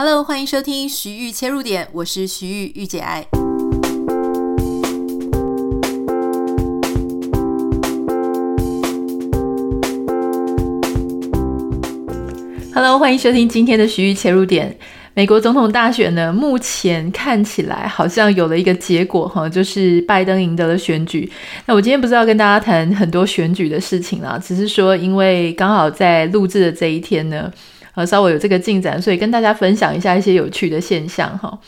Hello，欢迎收听徐玉切入点，我是徐豫御姐爱。Hello，欢迎收听今天的徐玉切入点。美国总统大选呢，目前看起来好像有了一个结果哈，就是拜登赢得了选举。那我今天不是要跟大家谈很多选举的事情啦，只是说因为刚好在录制的这一天呢。呃，稍微有这个进展，所以跟大家分享一下一些有趣的现象哈。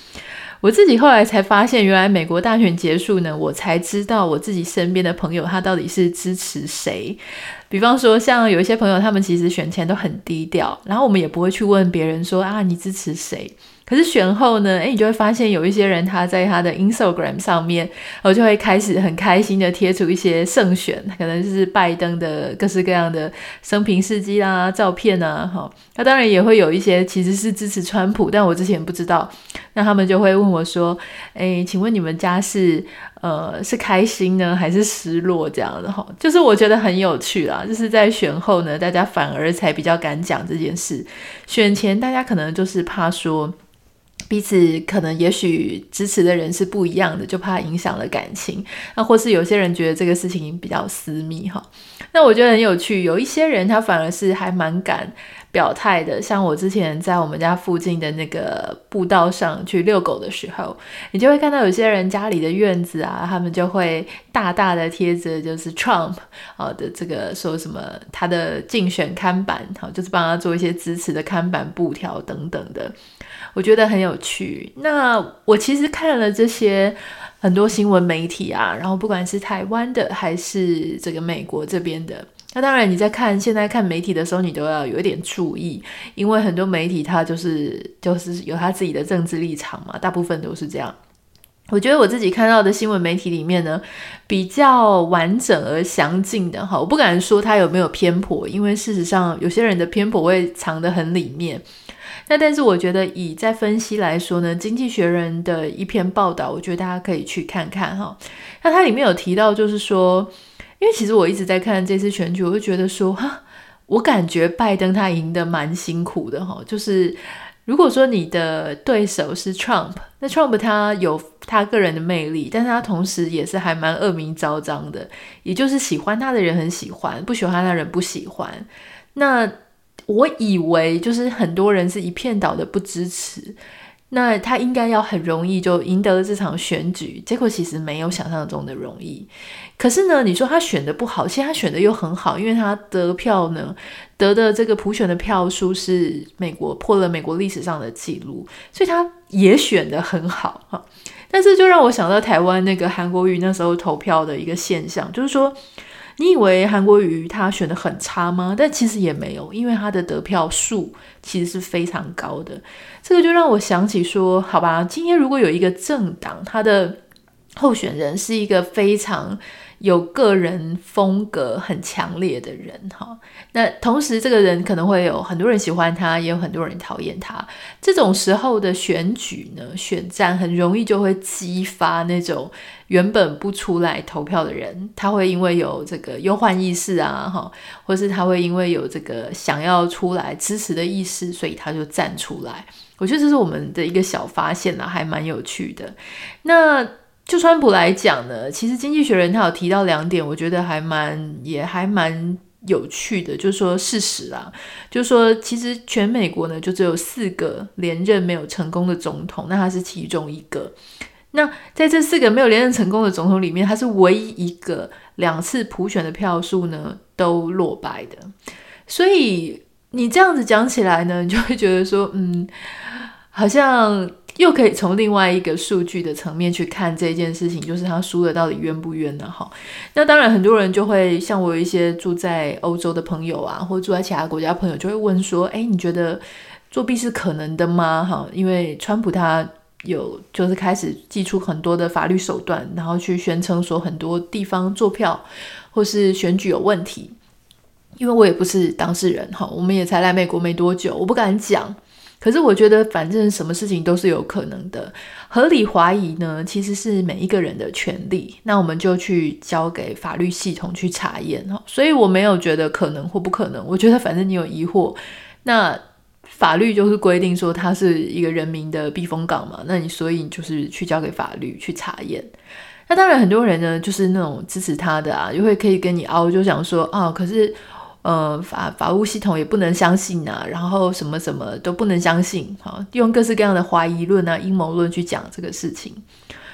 我自己后来才发现，原来美国大选结束呢，我才知道我自己身边的朋友他到底是支持谁。比方说，像有一些朋友，他们其实选前都很低调，然后我们也不会去问别人说啊，你支持谁？可是选后呢，诶，你就会发现有一些人他在他的 Instagram 上面，然后就会开始很开心的贴出一些胜选，可能就是拜登的各式各样的生平事迹啦、照片啊，哈。那当然也会有一些其实是支持川普，但我之前不知道，那他们就会问我说，诶，请问你们家是呃是开心呢，还是失落这样的哈？就是我觉得很有趣啦，就是在选后呢，大家反而才比较敢讲这件事，选前大家可能就是怕说。彼此可能也许支持的人是不一样的，就怕影响了感情。那或是有些人觉得这个事情比较私密哈。那我觉得很有趣，有一些人他反而是还蛮敢表态的。像我之前在我们家附近的那个步道上去遛狗的时候，你就会看到有些人家里的院子啊，他们就会大大的贴着就是 Trump 啊的这个说什么他的竞选看板，好，就是帮他做一些支持的看板布条等等的。我觉得很有趣。那我其实看了这些很多新闻媒体啊，然后不管是台湾的还是这个美国这边的，那当然你在看现在看媒体的时候，你都要有一点注意，因为很多媒体它就是就是有他自己的政治立场嘛，大部分都是这样。我觉得我自己看到的新闻媒体里面呢，比较完整而详尽的哈，我不敢说它有没有偏颇，因为事实上有些人的偏颇会藏得很里面。那但是我觉得以在分析来说呢，《经济学人》的一篇报道，我觉得大家可以去看看哈。那它里面有提到，就是说，因为其实我一直在看这次选举，我就觉得说，哈，我感觉拜登他赢得蛮辛苦的哈。就是如果说你的对手是 Trump，那 Trump 他有他个人的魅力，但是他同时也是还蛮恶名昭彰的，也就是喜欢他的人很喜欢，不喜欢他的人不喜欢。那我以为就是很多人是一片倒的不支持，那他应该要很容易就赢得了这场选举，结果其实没有想象中的容易。可是呢，你说他选的不好，其实他选的又很好，因为他得票呢，得的这个普选的票数是美国破了美国历史上的记录，所以他也选的很好哈。但是就让我想到台湾那个韩国瑜那时候投票的一个现象，就是说。你以为韩国瑜他选得很差吗？但其实也没有，因为他的得票数其实是非常高的。这个就让我想起说，好吧，今天如果有一个政党，他的候选人是一个非常有个人风格很强烈的人哈，那同时这个人可能会有很多人喜欢他，也有很多人讨厌他。这种时候的选举呢，选战很容易就会激发那种原本不出来投票的人，他会因为有这个忧患意识啊，哈，或是他会因为有这个想要出来支持的意识，所以他就站出来。我觉得这是我们的一个小发现啦，还蛮有趣的。那。就川普来讲呢，其实《经济学人》他有提到两点，我觉得还蛮也还蛮有趣的，就是说事实啊，就是说其实全美国呢就只有四个连任没有成功的总统，那他是其中一个。那在这四个没有连任成功的总统里面，他是唯一一个两次普选的票数呢都落败的。所以你这样子讲起来呢，你就会觉得说，嗯，好像。又可以从另外一个数据的层面去看这件事情，就是他输的到底冤不冤呢？哈，那当然很多人就会像我有一些住在欧洲的朋友啊，或住在其他国家朋友，就会问说：诶，你觉得作弊是可能的吗？哈，因为川普他有就是开始祭出很多的法律手段，然后去宣称说很多地方作票或是选举有问题。因为我也不是当事人哈，我们也才来美国没多久，我不敢讲。可是我觉得，反正什么事情都是有可能的。合理怀疑呢，其实是每一个人的权利。那我们就去交给法律系统去查验哈。所以我没有觉得可能或不可能。我觉得反正你有疑惑，那法律就是规定说它是一个人民的避风港嘛，那你所以你就是去交给法律去查验。那当然很多人呢，就是那种支持他的啊，就会可以跟你拗，就想说啊，可是呃法法务系统也不能相信啊，然后什么什么都不能相信，好，用各式各样的怀疑论啊、阴谋论去讲这个事情。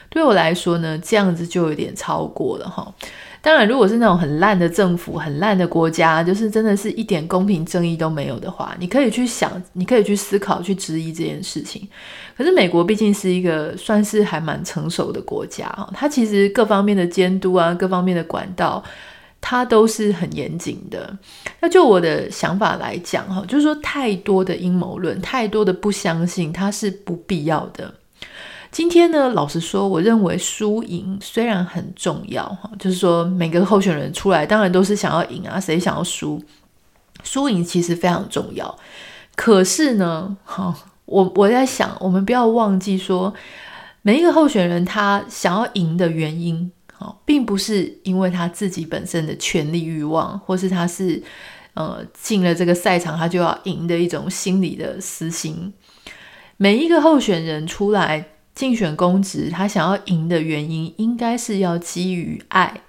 对我来说呢，这样子就有点超过了哈。当然，如果是那种很烂的政府、很烂的国家，就是真的是一点公平正义都没有的话，你可以去想，你可以去思考、去质疑这件事情。可是美国毕竟是一个算是还蛮成熟的国家哈，它其实各方面的监督啊、各方面的管道，它都是很严谨的。那就我的想法来讲哈，就是说太多的阴谋论、太多的不相信，它是不必要的。今天呢，老实说，我认为输赢虽然很重要哈，就是说每个候选人出来，当然都是想要赢啊，谁想要输？输赢其实非常重要。可是呢，哈，我我在想，我们不要忘记说，每一个候选人他想要赢的原因，哈，并不是因为他自己本身的权力欲望，或是他是呃进了这个赛场他就要赢的一种心理的私心。每一个候选人出来。竞选公职，他想要赢的原因，应该是要基于爱。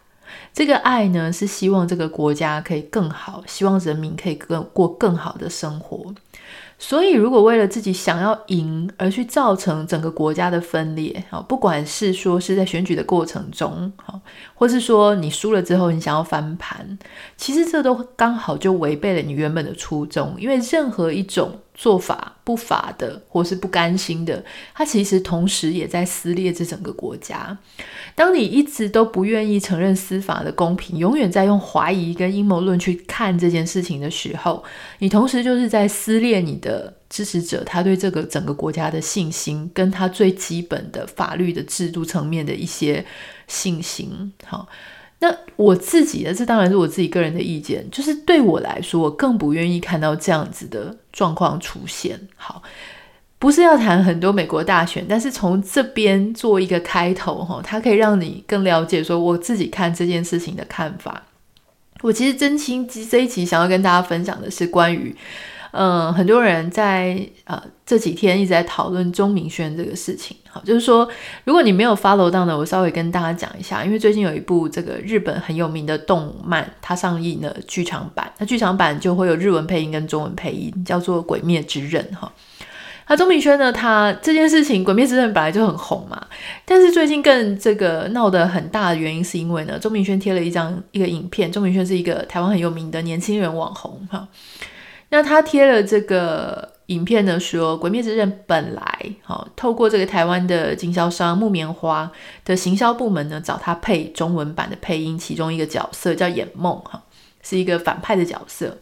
这个爱呢，是希望这个国家可以更好，希望人民可以更过更好的生活。所以，如果为了自己想要赢而去造成整个国家的分裂，好，不管是说是在选举的过程中，好，或是说你输了之后你想要翻盘，其实这都刚好就违背了你原本的初衷，因为任何一种。做法不法的，或是不甘心的，他其实同时也在撕裂这整个国家。当你一直都不愿意承认司法的公平，永远在用怀疑跟阴谋论去看这件事情的时候，你同时就是在撕裂你的支持者他对这个整个国家的信心，跟他最基本的法律的制度层面的一些信心。好。那我自己的，这当然是我自己个人的意见，就是对我来说，我更不愿意看到这样子的状况出现。好，不是要谈很多美国大选，但是从这边做一个开头，哈，它可以让你更了解说我自己看这件事情的看法。我其实真心这一期想要跟大家分享的是关于。嗯，很多人在呃这几天一直在讨论钟明轩这个事情。好，就是说，如果你没有 follow 到呢，我稍微跟大家讲一下，因为最近有一部这个日本很有名的动漫，它上映了剧场版，那剧场版就会有日文配音跟中文配音，叫做《鬼灭之刃》哈。那钟明轩呢，他这件事情《鬼灭之刃》本来就很红嘛，但是最近更这个闹得很大的原因，是因为呢，钟明轩贴了一张一个影片，钟明轩是一个台湾很有名的年轻人网红哈。那他贴了这个影片呢，说《鬼灭之刃》本来好、哦、透过这个台湾的经销商木棉花的行销部门呢，找他配中文版的配音，其中一个角色叫眼梦哈，是一个反派的角色。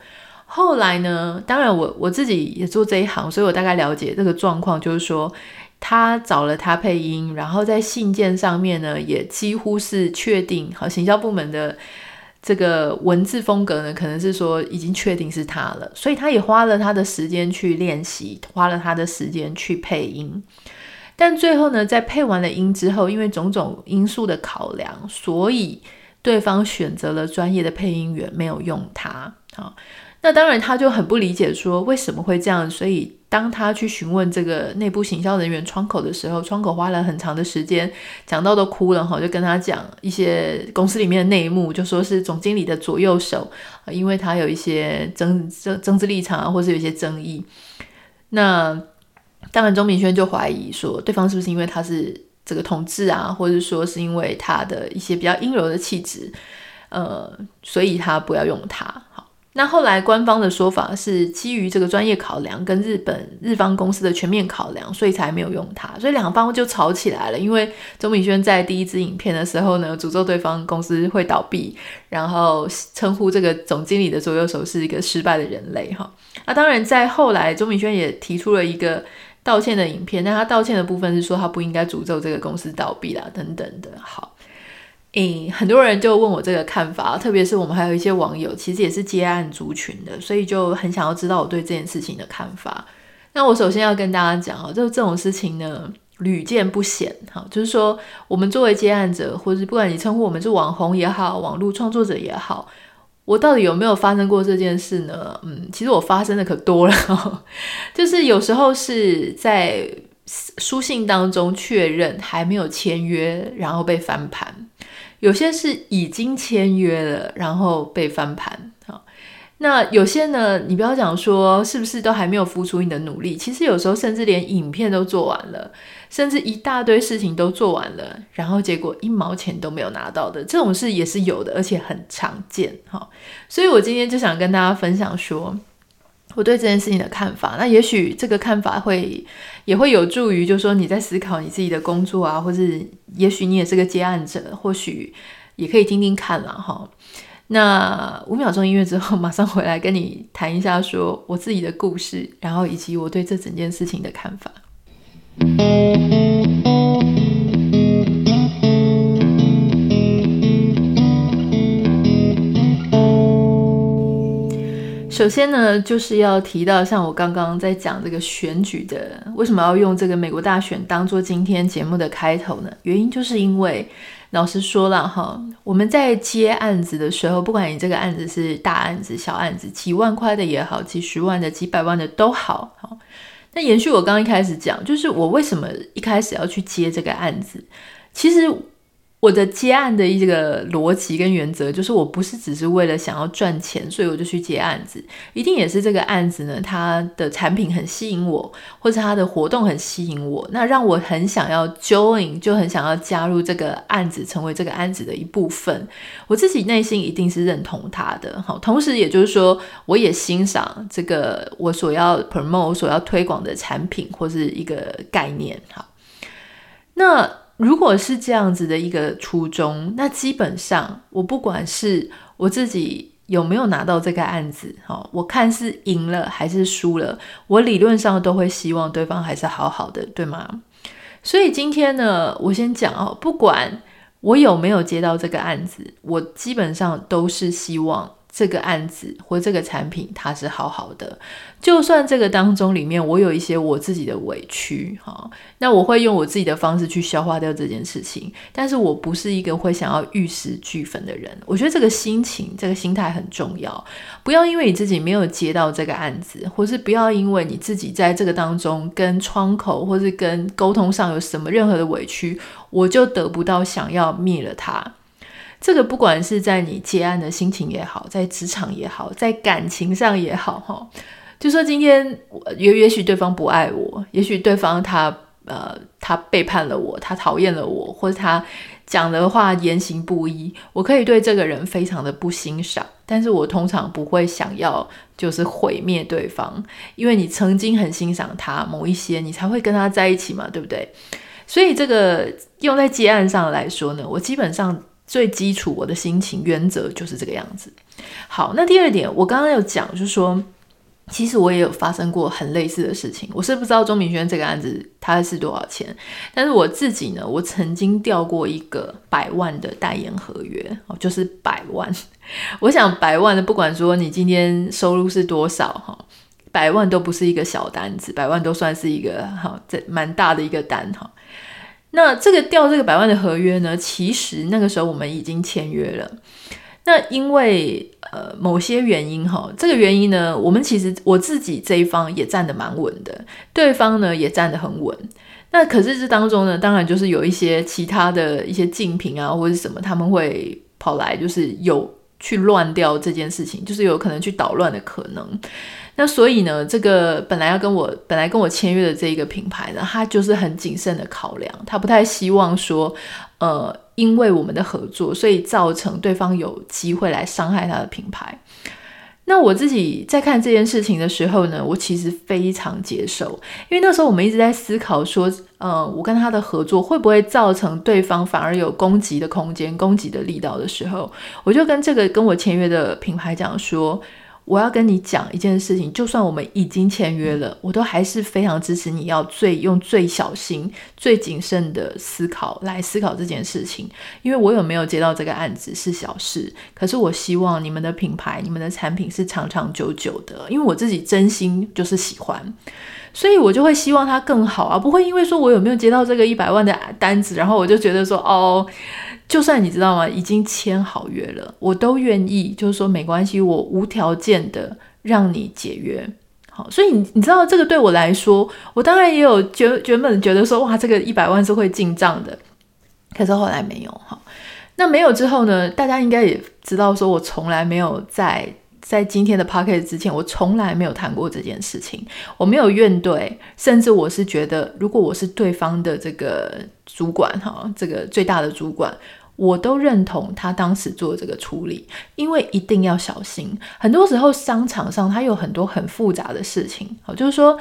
后来呢，当然我我自己也做这一行，所以我大概了解这个状况，就是说他找了他配音，然后在信件上面呢，也几乎是确定好行销部门的。这个文字风格呢，可能是说已经确定是他了，所以他也花了他的时间去练习，花了他的时间去配音。但最后呢，在配完了音之后，因为种种因素的考量，所以对方选择了专业的配音员，没有用他。好，那当然他就很不理解，说为什么会这样，所以。当他去询问这个内部行销人员窗口的时候，窗口花了很长的时间，讲到都哭了哈，就跟他讲一些公司里面的内幕，就说是总经理的左右手，因为他有一些争争政治立场啊，或是有一些争议。那当然，钟明轩就怀疑说，对方是不是因为他是这个同志啊，或者说是因为他的一些比较阴柔的气质，呃，所以他不要用他。那后来官方的说法是基于这个专业考量跟日本日方公司的全面考量，所以才没有用它。所以两方就吵起来了。因为钟明轩在第一支影片的时候呢，诅咒对方公司会倒闭，然后称呼这个总经理的左右手是一个失败的人类哈。那当然在后来，钟明轩也提出了一个道歉的影片，但他道歉的部分是说他不应该诅咒这个公司倒闭啦等等的。好。嗯，很多人就问我这个看法，特别是我们还有一些网友，其实也是接案族群的，所以就很想要知道我对这件事情的看法。那我首先要跟大家讲哦，就这种事情呢，屡见不鲜。哈，就是说，我们作为接案者，或者是不管你称呼我们是网红也好，网络创作者也好，我到底有没有发生过这件事呢？嗯，其实我发生的可多了，就是有时候是在书信当中确认还没有签约，然后被翻盘；有些是已经签约了，然后被翻盘。那有些呢，你不要讲说是不是都还没有付出你的努力，其实有时候甚至连影片都做完了，甚至一大堆事情都做完了，然后结果一毛钱都没有拿到的这种事也是有的，而且很常见哈。所以我今天就想跟大家分享说我对这件事情的看法。那也许这个看法会也会有助于，就是说你在思考你自己的工作啊，或是也许你也是个接案者，或许也可以听听看啦哈。那五秒钟音乐之后，马上回来跟你谈一下，说我自己的故事，然后以及我对这整件事情的看法。首先呢，就是要提到，像我刚刚在讲这个选举的，为什么要用这个美国大选当做今天节目的开头呢？原因就是因为。老实说了哈，我们在接案子的时候，不管你这个案子是大案子、小案子，几万块的也好，几十万的、几百万的都好。好，那延续我刚刚一开始讲，就是我为什么一开始要去接这个案子，其实。我的接案的一个逻辑跟原则，就是我不是只是为了想要赚钱，所以我就去接案子，一定也是这个案子呢，它的产品很吸引我，或者它的活动很吸引我，那让我很想要 join，就很想要加入这个案子，成为这个案子的一部分。我自己内心一定是认同它的，好，同时也就是说，我也欣赏这个我所要 promote、所要推广的产品或是一个概念，好，那。如果是这样子的一个初衷，那基本上我不管是我自己有没有拿到这个案子，哈，我看是赢了还是输了，我理论上都会希望对方还是好好的，对吗？所以今天呢，我先讲哦，不管我有没有接到这个案子，我基本上都是希望。这个案子或这个产品，它是好好的。就算这个当中里面我有一些我自己的委屈，哈，那我会用我自己的方式去消化掉这件事情。但是我不是一个会想要玉石俱焚的人。我觉得这个心情、这个心态很重要。不要因为你自己没有接到这个案子，或是不要因为你自己在这个当中跟窗口或是跟沟通上有什么任何的委屈，我就得不到想要灭了它。这个不管是在你接案的心情也好，在职场也好，在感情上也好，哈，就说今天也也许对方不爱我，也许对方他呃他背叛了我，他讨厌了我，或者他讲的话言行不一，我可以对这个人非常的不欣赏，但是我通常不会想要就是毁灭对方，因为你曾经很欣赏他某一些，你才会跟他在一起嘛，对不对？所以这个用在接案上来说呢，我基本上。最基础，我的心情原则就是这个样子。好，那第二点，我刚刚有讲，就是说，其实我也有发生过很类似的事情。我是不知道钟明轩这个案子他是多少钱，但是我自己呢，我曾经调过一个百万的代言合约，哦，就是百万。我想百万的，不管说你今天收入是多少，哈，百万都不是一个小单子，百万都算是一个哈，这蛮大的一个单，哈。那这个掉这个百万的合约呢，其实那个时候我们已经签约了。那因为呃某些原因哈，这个原因呢，我们其实我自己这一方也站得蛮稳的，对方呢也站得很稳。那可是这当中呢，当然就是有一些其他的一些竞品啊或者什么，他们会跑来就是有去乱掉这件事情，就是有可能去捣乱的可能。那所以呢，这个本来要跟我本来跟我签约的这一个品牌呢，他就是很谨慎的考量，他不太希望说，呃，因为我们的合作，所以造成对方有机会来伤害他的品牌。那我自己在看这件事情的时候呢，我其实非常接受，因为那时候我们一直在思考说，呃，我跟他的合作会不会造成对方反而有攻击的空间、攻击的力道的时候，我就跟这个跟我签约的品牌讲说。我要跟你讲一件事情，就算我们已经签约了，我都还是非常支持你要最用最小心、最谨慎的思考来思考这件事情。因为我有没有接到这个案子是小事，可是我希望你们的品牌、你们的产品是长长久久的，因为我自己真心就是喜欢，所以我就会希望它更好啊，不会因为说我有没有接到这个一百万的单子，然后我就觉得说哦。就算你知道吗，已经签好约了，我都愿意，就是说没关系，我无条件的让你解约。好，所以你你知道这个对我来说，我当然也有觉原本觉得说，哇，这个一百万是会进账的，可是后来没有。哈，那没有之后呢，大家应该也知道，说我从来没有在。在今天的 podcast 之前，我从来没有谈过这件事情，我没有怨怼，甚至我是觉得，如果我是对方的这个主管哈，这个最大的主管，我都认同他当时做这个处理，因为一定要小心，很多时候商场上他有很多很复杂的事情，好，就是说，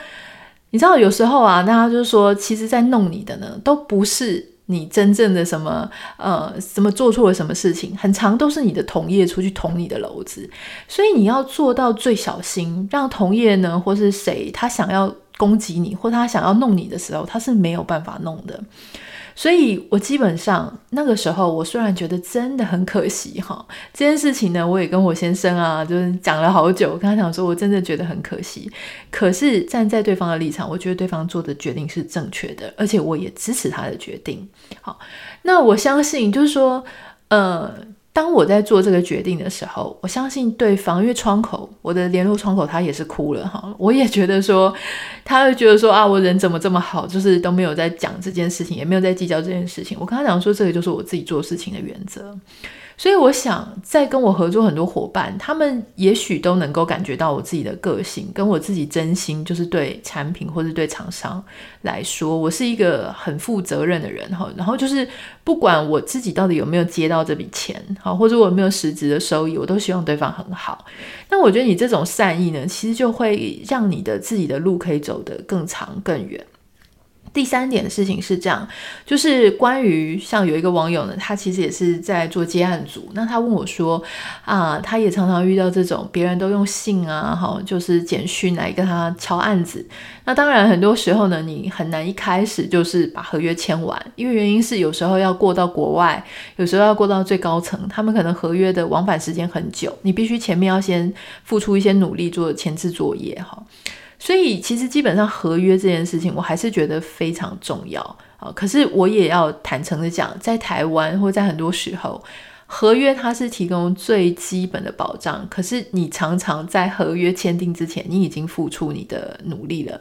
你知道有时候啊，大家就是说，其实在弄你的呢，都不是。你真正的什么呃，什么做错了什么事情，很长都是你的同业出去捅你的篓子，所以你要做到最小心，让同业呢，或是谁他想要攻击你，或他想要弄你的时候，他是没有办法弄的。所以我基本上那个时候，我虽然觉得真的很可惜哈，这件事情呢，我也跟我先生啊，就是讲了好久，我跟他讲说，我真的觉得很可惜。可是站在对方的立场，我觉得对方做的决定是正确的，而且我也支持他的决定。好，那我相信就是说，呃。当我在做这个决定的时候，我相信对防御窗口，我的联络窗口他也是哭了哈，我也觉得说，他会觉得说啊，我人怎么这么好，就是都没有在讲这件事情，也没有在计较这件事情。我跟他讲说，这个就是我自己做事情的原则。所以我想，在跟我合作很多伙伴，他们也许都能够感觉到我自己的个性，跟我自己真心，就是对产品或者对厂商来说，我是一个很负责任的人哈。然后就是不管我自己到底有没有接到这笔钱，好，或者我有没有实质的收益，我都希望对方很好。那我觉得你这种善意呢，其实就会让你的自己的路可以走得更长更远。第三点的事情是这样，就是关于像有一个网友呢，他其实也是在做接案组，那他问我说，啊，他也常常遇到这种别人都用信啊，哈，就是简讯来跟他敲案子。那当然很多时候呢，你很难一开始就是把合约签完，因为原因是有时候要过到国外，有时候要过到最高层，他们可能合约的往返时间很久，你必须前面要先付出一些努力做前置作业，哈。所以其实基本上合约这件事情，我还是觉得非常重要啊。可是我也要坦诚的讲，在台湾或在很多时候，合约它是提供最基本的保障。可是你常常在合约签订之前，你已经付出你的努力了。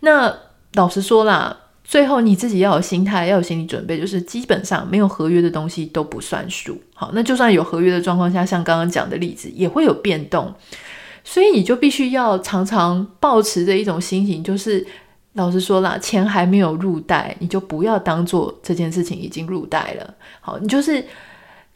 那老实说啦，最后你自己要有心态，要有心理准备，就是基本上没有合约的东西都不算数。好，那就算有合约的状况下，像刚刚讲的例子，也会有变动。所以你就必须要常常保持着一种心情，就是老实说啦，钱还没有入袋，你就不要当做这件事情已经入袋了。好，你就是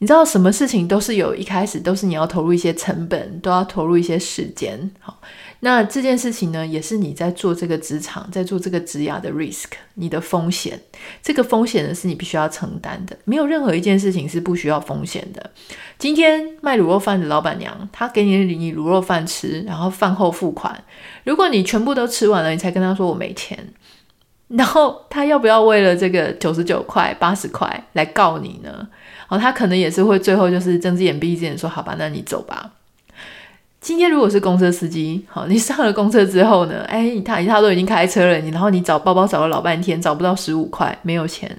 你知道什么事情都是有一开始，都是你要投入一些成本，都要投入一些时间。好。那这件事情呢，也是你在做这个职场，在做这个职涯的 risk，你的风险。这个风险呢，是你必须要承担的。没有任何一件事情是不需要风险的。今天卖卤肉饭的老板娘，她给你你卤肉饭吃，然后饭后付款。如果你全部都吃完了，你才跟她说我没钱，然后她要不要为了这个九十九块、八十块来告你呢？哦，他可能也是会最后就是睁只眼闭一只眼说好吧，那你走吧。今天如果是公车司机，好，你上了公车之后呢，哎，他他都已经开车了，你然后你找包包找了老半天，找不到十五块，没有钱，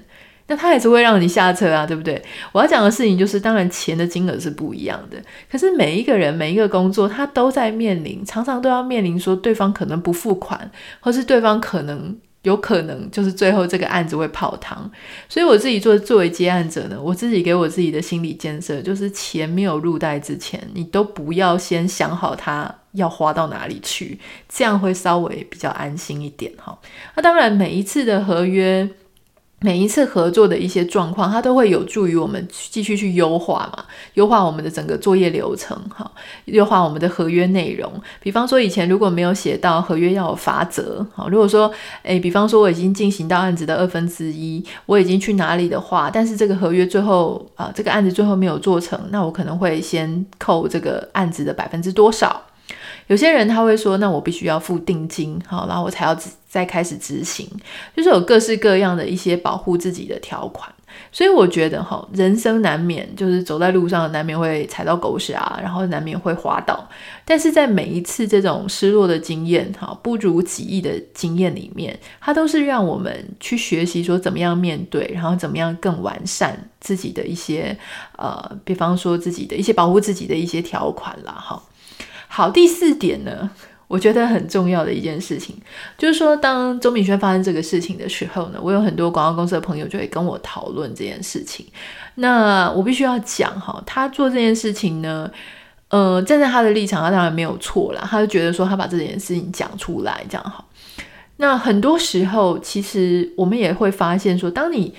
那他也是会让你下车啊，对不对？我要讲的事情就是，当然钱的金额是不一样的，可是每一个人每一个工作，他都在面临，常常都要面临说对方可能不付款，或是对方可能。有可能就是最后这个案子会泡汤，所以我自己做作为接案者呢，我自己给我自己的心理建设就是钱没有入袋之前，你都不要先想好它要花到哪里去，这样会稍微比较安心一点哈。那当然每一次的合约。每一次合作的一些状况，它都会有助于我们继续去优化嘛，优化我们的整个作业流程，哈，优化我们的合约内容。比方说，以前如果没有写到合约要有罚则，好，如果说，诶，比方说我已经进行到案子的二分之一，我已经去哪里的话，但是这个合约最后啊，这个案子最后没有做成，那我可能会先扣这个案子的百分之多少。有些人他会说，那我必须要付定金，好，然后我才要再开始执行，就是有各式各样的一些保护自己的条款。所以我觉得哈，人生难免就是走在路上难免会踩到狗屎啊，然后难免会滑倒。但是在每一次这种失落的经验哈，不如己意的经验里面，它都是让我们去学习说怎么样面对，然后怎么样更完善自己的一些呃，比方说自己的一些保护自己的一些条款啦。哈，好，第四点呢。我觉得很重要的一件事情，就是说，当周明轩发生这个事情的时候呢，我有很多广告公司的朋友就会跟我讨论这件事情。那我必须要讲哈，他做这件事情呢，呃，站在他的立场，他当然没有错啦。他就觉得说，他把这件事情讲出来，这样好。那很多时候，其实我们也会发现说，当你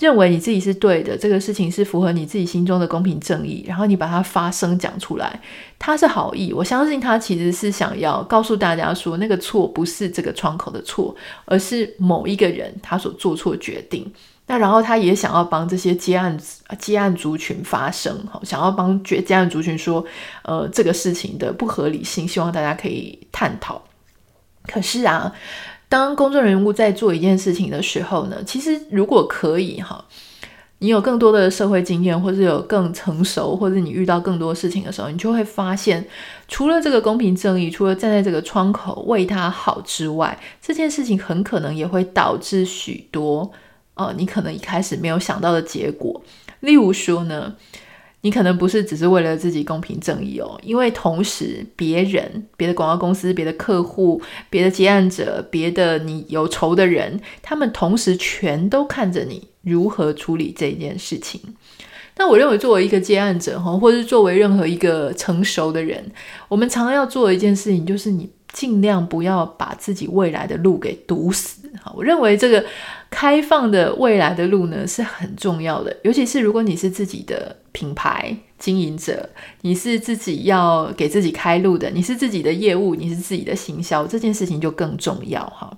认为你自己是对的，这个事情是符合你自己心中的公平正义，然后你把它发声讲出来，他是好意，我相信他其实是想要告诉大家说，那个错不是这个窗口的错，而是某一个人他所做错决定。那然后他也想要帮这些接案接案族群发声，想要帮接接案族群说，呃，这个事情的不合理性，希望大家可以探讨。可是啊。当公众人物在做一件事情的时候呢，其实如果可以哈，你有更多的社会经验，或者有更成熟，或者你遇到更多事情的时候，你就会发现，除了这个公平正义，除了站在这个窗口为他好之外，这件事情很可能也会导致许多呃，你可能一开始没有想到的结果。例如说呢。你可能不是只是为了自己公平正义哦，因为同时别人、别的广告公司、别的客户、别的接案者、别的你有仇的人，他们同时全都看着你如何处理这件事情。那我认为，作为一个接案者哈，或是作为任何一个成熟的人，我们常常要做的一件事情，就是你尽量不要把自己未来的路给堵死。哈，我认为这个。开放的未来的路呢，是很重要的，尤其是如果你是自己的品牌经营者，你是自己要给自己开路的，你是自己的业务，你是自己的行销，这件事情就更重要哈。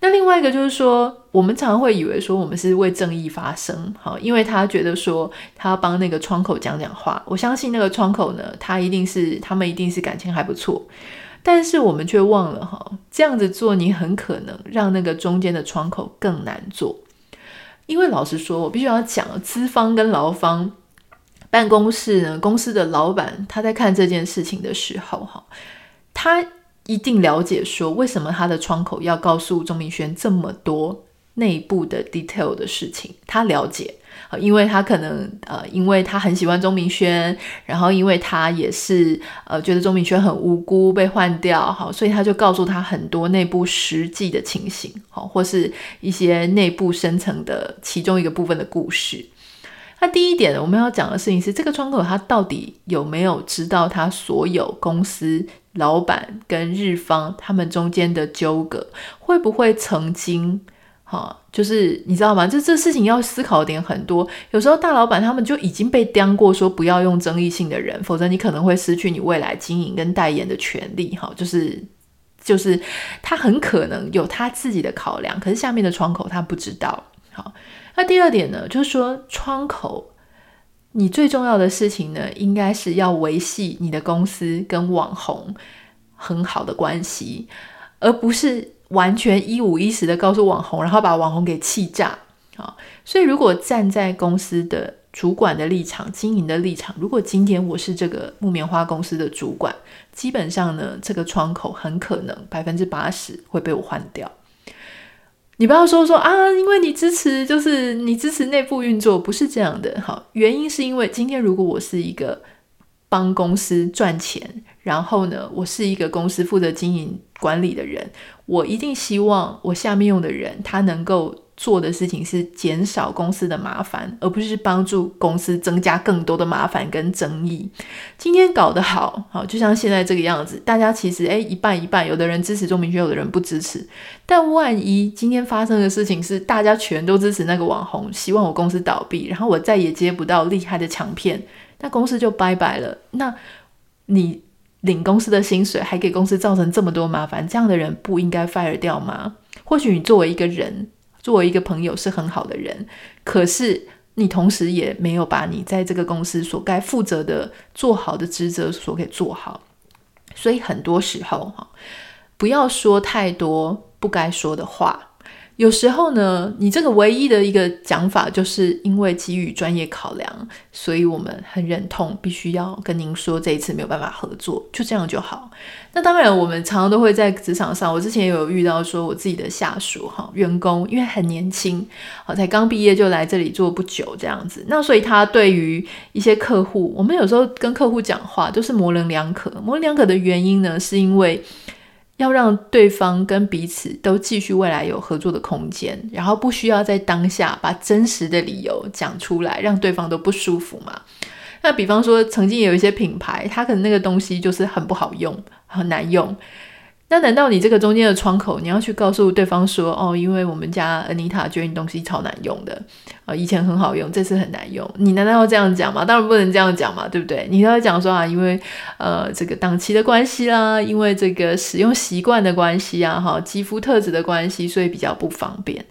那另外一个就是说，我们常会以为说我们是为正义发声，哈，因为他觉得说他要帮那个窗口讲讲话，我相信那个窗口呢，他一定是他们一定是感情还不错。但是我们却忘了哈，这样子做你很可能让那个中间的窗口更难做，因为老实说，我必须要讲，资方跟劳方办公室呢，公司的老板他在看这件事情的时候哈，他一定了解说为什么他的窗口要告诉钟明轩这么多内部的 detail 的事情，他了解。因为他可能呃，因为他很喜欢钟明轩，然后因为他也是呃，觉得钟明轩很无辜被换掉，好，所以他就告诉他很多内部实际的情形，好，或是一些内部深层的其中一个部分的故事。那第一点我们要讲的事情是，这个窗口他到底有没有知道他所有公司老板跟日方他们中间的纠葛，会不会曾经？好，就是你知道吗？这这事情要思考点很多。有时候大老板他们就已经被刁过，说不要用争议性的人，否则你可能会失去你未来经营跟代言的权利。哈，就是就是他很可能有他自己的考量，可是下面的窗口他不知道。好，那第二点呢，就是说窗口，你最重要的事情呢，应该是要维系你的公司跟网红很好的关系，而不是。完全一五一十的告诉网红，然后把网红给气炸啊！所以，如果站在公司的主管的立场、经营的立场，如果今天我是这个木棉花公司的主管，基本上呢，这个窗口很可能百分之八十会被我换掉。你不要说说啊，因为你支持，就是你支持内部运作，不是这样的。好，原因是因为今天如果我是一个帮公司赚钱，然后呢，我是一个公司负责经营管理的人。我一定希望我下面用的人，他能够做的事情是减少公司的麻烦，而不是帮助公司增加更多的麻烦跟争议。今天搞得好，好，就像现在这个样子，大家其实诶一半一半，有的人支持钟明轩，有的人不支持。但万一今天发生的事情是大家全都支持那个网红，希望我公司倒闭，然后我再也接不到厉害的强片，那公司就拜拜了。那你？领公司的薪水，还给公司造成这么多麻烦，这样的人不应该 fire 掉吗？或许你作为一个人，作为一个朋友是很好的人，可是你同时也没有把你在这个公司所该负责的做好的职责所给做好。所以很多时候哈，不要说太多不该说的话。有时候呢，你这个唯一的一个讲法，就是因为基于专业考量，所以我们很忍痛，必须要跟您说这一次没有办法合作，就这样就好。那当然，我们常常都会在职场上，我之前也有遇到说，我自己的下属哈员工，因为很年轻，好才刚毕业就来这里做不久这样子，那所以他对于一些客户，我们有时候跟客户讲话都是模棱两可，模棱两可的原因呢，是因为。要让对方跟彼此都继续未来有合作的空间，然后不需要在当下把真实的理由讲出来，让对方都不舒服嘛。那比方说，曾经有一些品牌，它可能那个东西就是很不好用，很难用。那难道你这个中间的窗口，你要去告诉对方说，哦，因为我们家 Anita 觉得你东西超难用的，啊、以前很好用，这次很难用，你难道要这样讲吗？当然不能这样讲嘛，对不对？你要讲说啊，因为呃这个档期的关系啦，因为这个使用习惯的关系啊，哈，肌肤特质的关系，所以比较不方便。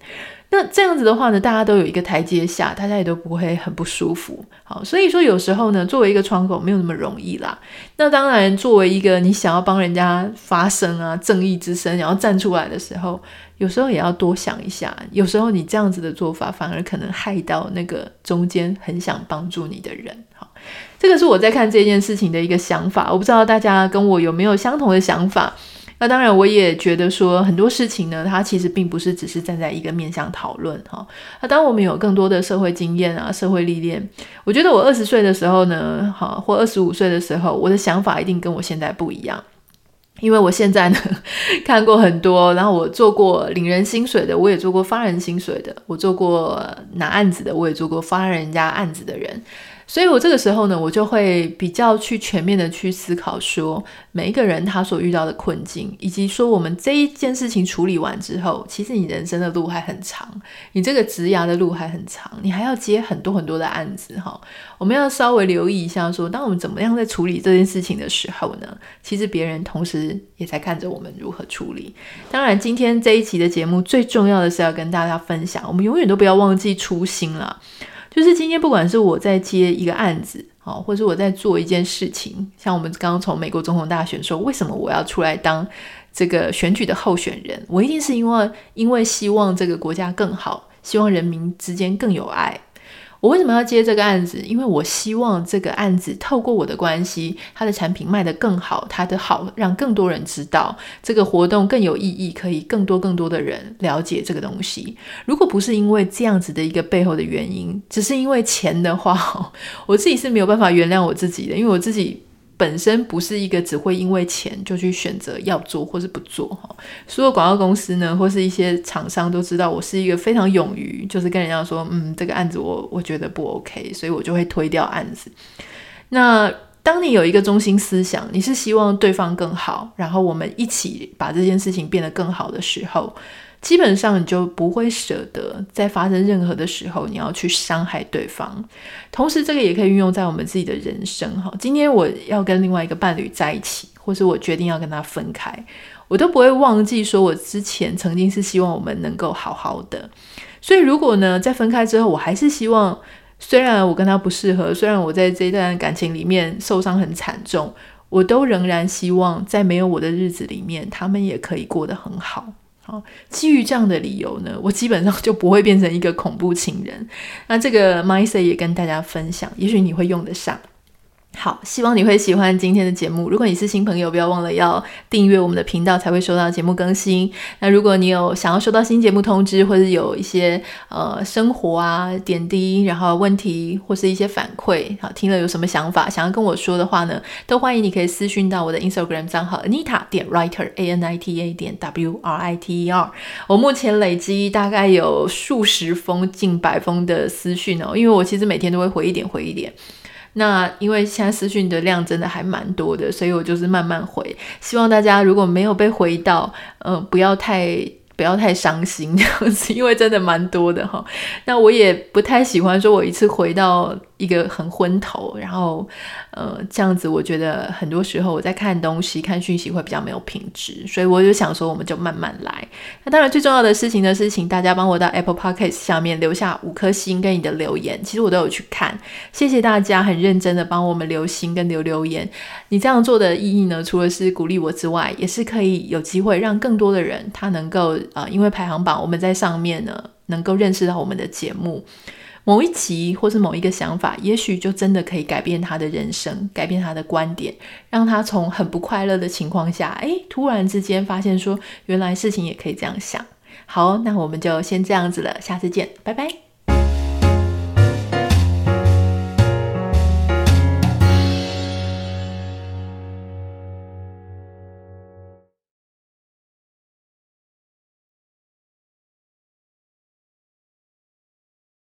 那这样子的话呢，大家都有一个台阶下，大家也都不会很不舒服。好，所以说有时候呢，作为一个窗口没有那么容易啦。那当然，作为一个你想要帮人家发声啊，正义之声，然后站出来的时候，有时候也要多想一下。有时候你这样子的做法，反而可能害到那个中间很想帮助你的人。好，这个是我在看这件事情的一个想法。我不知道大家跟我有没有相同的想法。那当然，我也觉得说很多事情呢，它其实并不是只是站在一个面向讨论哈。那当我们有更多的社会经验啊、社会历练，我觉得我二十岁的时候呢，好或二十五岁的时候，我的想法一定跟我现在不一样，因为我现在呢 看过很多，然后我做过领人薪水的，我也做过发人薪水的，我做过拿案子的，我也做过发人家案子的人。所以，我这个时候呢，我就会比较去全面的去思考，说每一个人他所遇到的困境，以及说我们这一件事情处理完之后，其实你人生的路还很长，你这个职涯的路还很长，你还要接很多很多的案子哈。我们要稍微留意一下说，说当我们怎么样在处理这件事情的时候呢，其实别人同时也在看着我们如何处理。当然，今天这一期的节目最重要的是要跟大家分享，我们永远都不要忘记初心了。就是今天，不管是我在接一个案子，好，或者我在做一件事情，像我们刚刚从美国总统大选说，为什么我要出来当这个选举的候选人？我一定是因为因为希望这个国家更好，希望人民之间更有爱。我为什么要接这个案子？因为我希望这个案子透过我的关系，它的产品卖得更好，它的好让更多人知道，这个活动更有意义，可以更多更多的人了解这个东西。如果不是因为这样子的一个背后的原因，只是因为钱的话，我自己是没有办法原谅我自己的，因为我自己。本身不是一个只会因为钱就去选择要做或是不做哈。所有广告公司呢，或是一些厂商都知道我是一个非常勇于，就是跟人家说，嗯，这个案子我我觉得不 OK，所以我就会推掉案子。那当你有一个中心思想，你是希望对方更好，然后我们一起把这件事情变得更好的时候。基本上你就不会舍得在发生任何的时候，你要去伤害对方。同时，这个也可以运用在我们自己的人生哈。今天我要跟另外一个伴侣在一起，或是我决定要跟他分开，我都不会忘记说，我之前曾经是希望我们能够好好的。所以，如果呢，在分开之后，我还是希望，虽然我跟他不适合，虽然我在这一段感情里面受伤很惨重，我都仍然希望在没有我的日子里面，他们也可以过得很好。好，基于这样的理由呢，我基本上就不会变成一个恐怖情人。那这个 mindset 也跟大家分享，也许你会用得上。好，希望你会喜欢今天的节目。如果你是新朋友，不要忘了要订阅我们的频道，才会收到节目更新。那如果你有想要收到新节目通知，或者有一些呃生活啊点滴，然后问题或是一些反馈，好，听了有什么想法想要跟我说的话呢，都欢迎你可以私讯到我的 Instagram 账号 Anita 点 Writer A N I T A 点 W R I T E R。我目前累积大概有数十封、近百封的私讯哦，因为我其实每天都会回一点，回一点。那因为现在私讯的量真的还蛮多的，所以我就是慢慢回。希望大家如果没有被回到，嗯，不要太不要太伤心这样子，因为真的蛮多的哈。那我也不太喜欢说我一次回到一个很昏头，然后呃这样子，我觉得很多时候我在看东西、看讯息会比较没有品质，所以我就想说，我们就慢慢来。那当然最重要的事情呢，是请大家帮我到 Apple Podcast 下面留下五颗星跟你的留言，其实我都有去看，谢谢大家很认真的帮我们留心跟留留言。你这样做的意义呢，除了是鼓励我之外，也是可以有机会让更多的人他能够呃，因为排行榜我们在上面呢，能够认识到我们的节目。某一集或是某一个想法，也许就真的可以改变他的人生，改变他的观点，让他从很不快乐的情况下，诶，突然之间发现说，原来事情也可以这样想。好，那我们就先这样子了，下次见，拜拜。